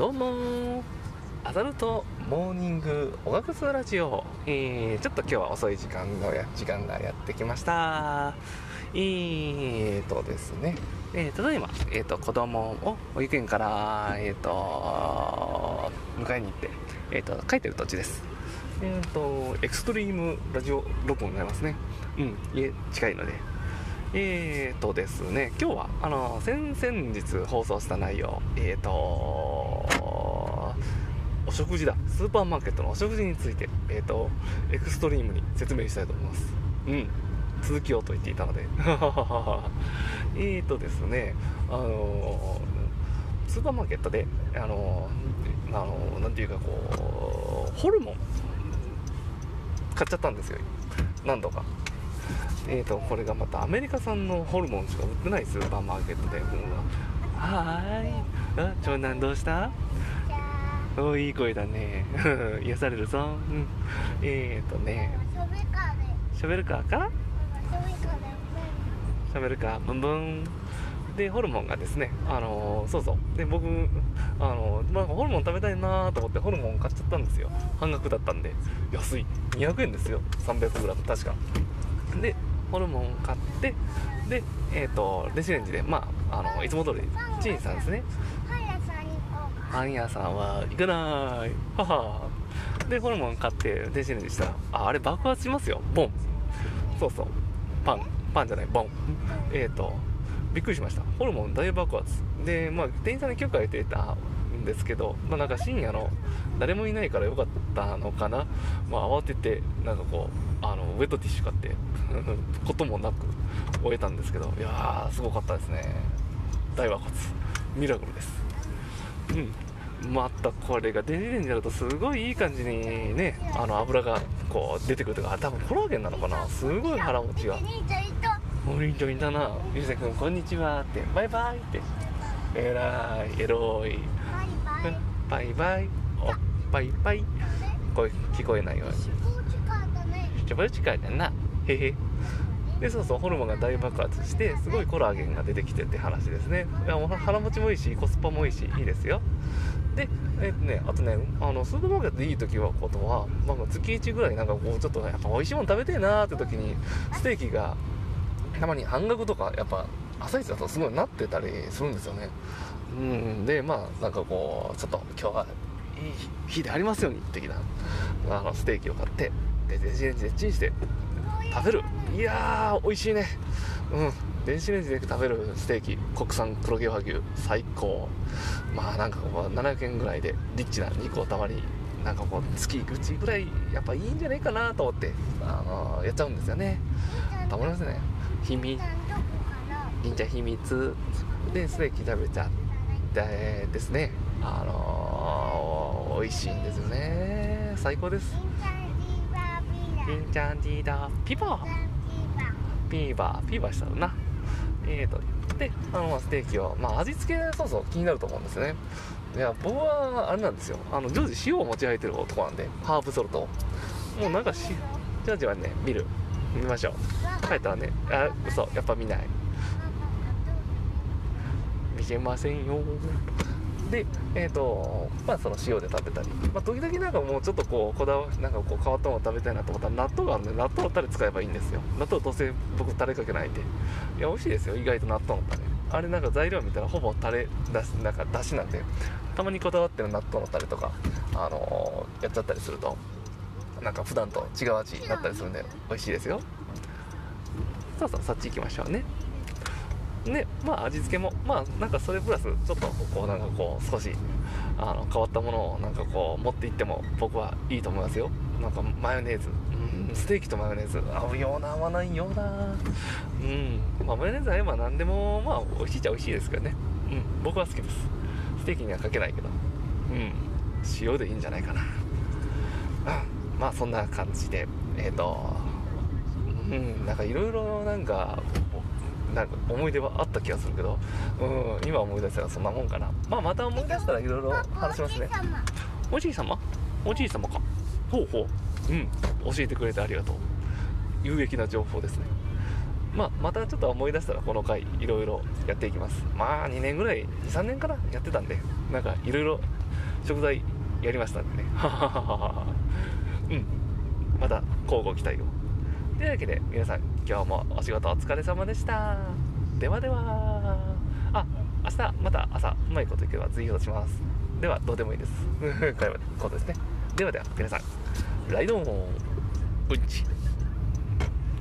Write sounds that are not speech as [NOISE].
どうもアダルトモーニングおがくずラジオ、えー、ちょっと今日は遅い時間のや時間がやってきました。えーとですね、えー、ただいま、えーと、子供を保育園から、えーと、迎えに行って、えーと、帰ってる途中です。えーとエクストリームラジオ録音になりますね。うん家近いので。えーとですね、今日は、あの、先々日放送した内容、えーと、お食事だ、スーパーマーケットのお食事について、えーと、エクストリームに説明したいと思います。うん。続きをと言っていたので。[LAUGHS] えーとですね、あの、スーパーマーケットで、あの、あの、なんていうかこう、ホルモン、買っちゃったんですよ。何度か。えーと、これがまたアメリカ産のホルモンしか売ってないスーパーマーケットで、う。ん、はーい。あ長男どうした？おいい声だね。[LAUGHS] 癒されるぞ、うん、えーとね。ショベルカーかショベルカーブンブン。でホルモンがですねあのー、そうそう。で僕あのー、まあ、ホルモン食べたいなと思ってホルモン買っちゃったんですよ。半額だったんで。安い。200円ですよ。300g 確かでホルモン買ってでえっ、ー、と電子レンジでまああのいつも通りチンしたんですね。パン屋さんは行かない。はでホルモン買って電子レンジしたらああれ爆発しますよ。ボン。そうそう。パン。パンじゃないボン。えっ、ー、とびっくりしました。ホルモン大爆発。でまあ店員さんに許可得てたんですけどまあなんか深夜の誰もいないからよかったのかな。まあ慌ててなんかこうあのウェットティッシュ買って [LAUGHS] こともなく終えたんですけどいやーすごかったですね。大爆発ミラクルです。うん。またこれが電子レンジやるとすごいいい感じにねあの油がこう出てくるとかあ多分コラーゲンなのかな。すごい腹持ちが。お兄ちゃんいた。な。ゆうせくんこんにちは。ってバイバイって。えらいエロい。バイバイ。お。っぱいぱい声聞こえないようにちょぼちかだな。へへ。でそうそうホルモンが大爆発してすごいコラーゲンが出てきてって話ですね。いや腹持ちもいいしコスパもいいしいいですよ。でえっとねあとねあのスーパーマーケットでいい時はことは、まあ、月1ぐらいなんかこうちょっとやっぱ美味しいもの食べてえなーって時にステーキがたまに半額とかやっぱ朝一だとすごいなってたりするんですよね。うん。でまあなんかこうちょっと今日はいい日でありますように的な。あのステーキを買ってで電子レンジでチンして食べる。いやー美味しいね。うん。電子レンジで食べるステーキ国産黒毛和牛最高。まあなんかこう700円ぐらいでリッチな肉をたまになんかこう月口ぐらいやっぱいいんじゃないかなと思ってあのー、やっちゃうんですよね。たまりませんね。秘密銀ちゃん秘密でステーキ食べちゃってですね。あのー、美味しいんですよね。最高です。銀ちゃんディーダーピバー。ピーバー。ピーバーしたのな。えーとであのステーキをまあ味付けそうそう気になると思うんですよね。いや僕はあれなんですよ。あの常時塩を持ち歩いてる男なんでハーブソルトもうなんかしジョージはね見る見ましょう。帰ったらねあ嘘やっぱ見ない見せませんよ。でえっ、ー、とまあその塩で食べたり、まあ、時々なんかもうちょっとこうこだわなんかこう変わったもの食べたいなと思ったら納豆があるんで納豆のタレ使えばいいんですよ。納豆どうせ僕タレかけないんで。いや美味しいですよ。意外と納豆のタレ。あれなんか材料見たらほぼタレだしなんかだしなんで。たまにこだわってる納豆のタレとかあのー、やっちゃったりするとなんか普段と違う味になったりするんで美味しいですよ。そうそうそっち行きましょうね。でまあ味付けもまあなんかそれプラスちょっとこうなんかこう少しあの変わったものをなんかこう持っていっても僕はいいと思いますよ。なんかマヨネーズ。うんステーキとマヨネーズ。合うような合わないような。うん。まあマヨネーズ合えば何でもまあ美味しいっちゃ美味しいですけどね。うん僕は好きです。ステーキにはかけないけど。うん。塩でいいんじゃないかな。うん。まあそんな感じでえっ、ー、とうんなんかいろいろなんかなんか思い出はあった気がするけど、うん、今思い出したらそんなもんかな。まあ、また思い出したらいろいろ話しますね。おじい様おじい様か。ほうほう。うん。教えてくれてありがとう。有益な情報ですね。まあ、またちょっと思い出したらこの回いろいろやっていきます。まあ、2年ぐらい、2、3年からやってたんで、なんかいろいろ食材やりましたんでねはははうんまた交互期待をというわけで皆さん今日もお仕事お疲れ様でした。ではでは。あ明日また朝うまいこといけば追加します。ではどうでもいいです。[LAUGHS] これはことですね。ではでは皆さんライドンうんち。